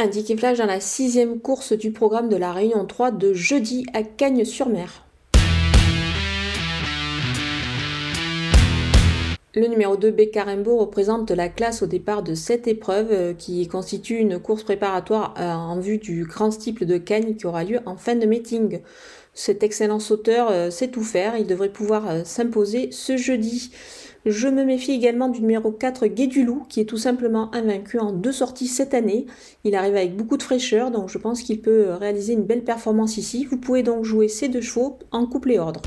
Indiqué flash dans la sixième course du programme de la Réunion 3 de jeudi à Cagnes-sur-Mer. Le numéro 2 Beccarembo représente la classe au départ de cette épreuve euh, qui constitue une course préparatoire euh, en vue du grand steeple de Cagnes qui aura lieu en fin de meeting. Cet excellent sauteur euh, sait tout faire, il devrait pouvoir s'imposer ce jeudi. Je me méfie également du numéro 4 Guédulou qui est tout simplement invaincu en deux sorties cette année. Il arrive avec beaucoup de fraîcheur donc je pense qu'il peut réaliser une belle performance ici. Vous pouvez donc jouer ces deux chevaux en couple et ordre.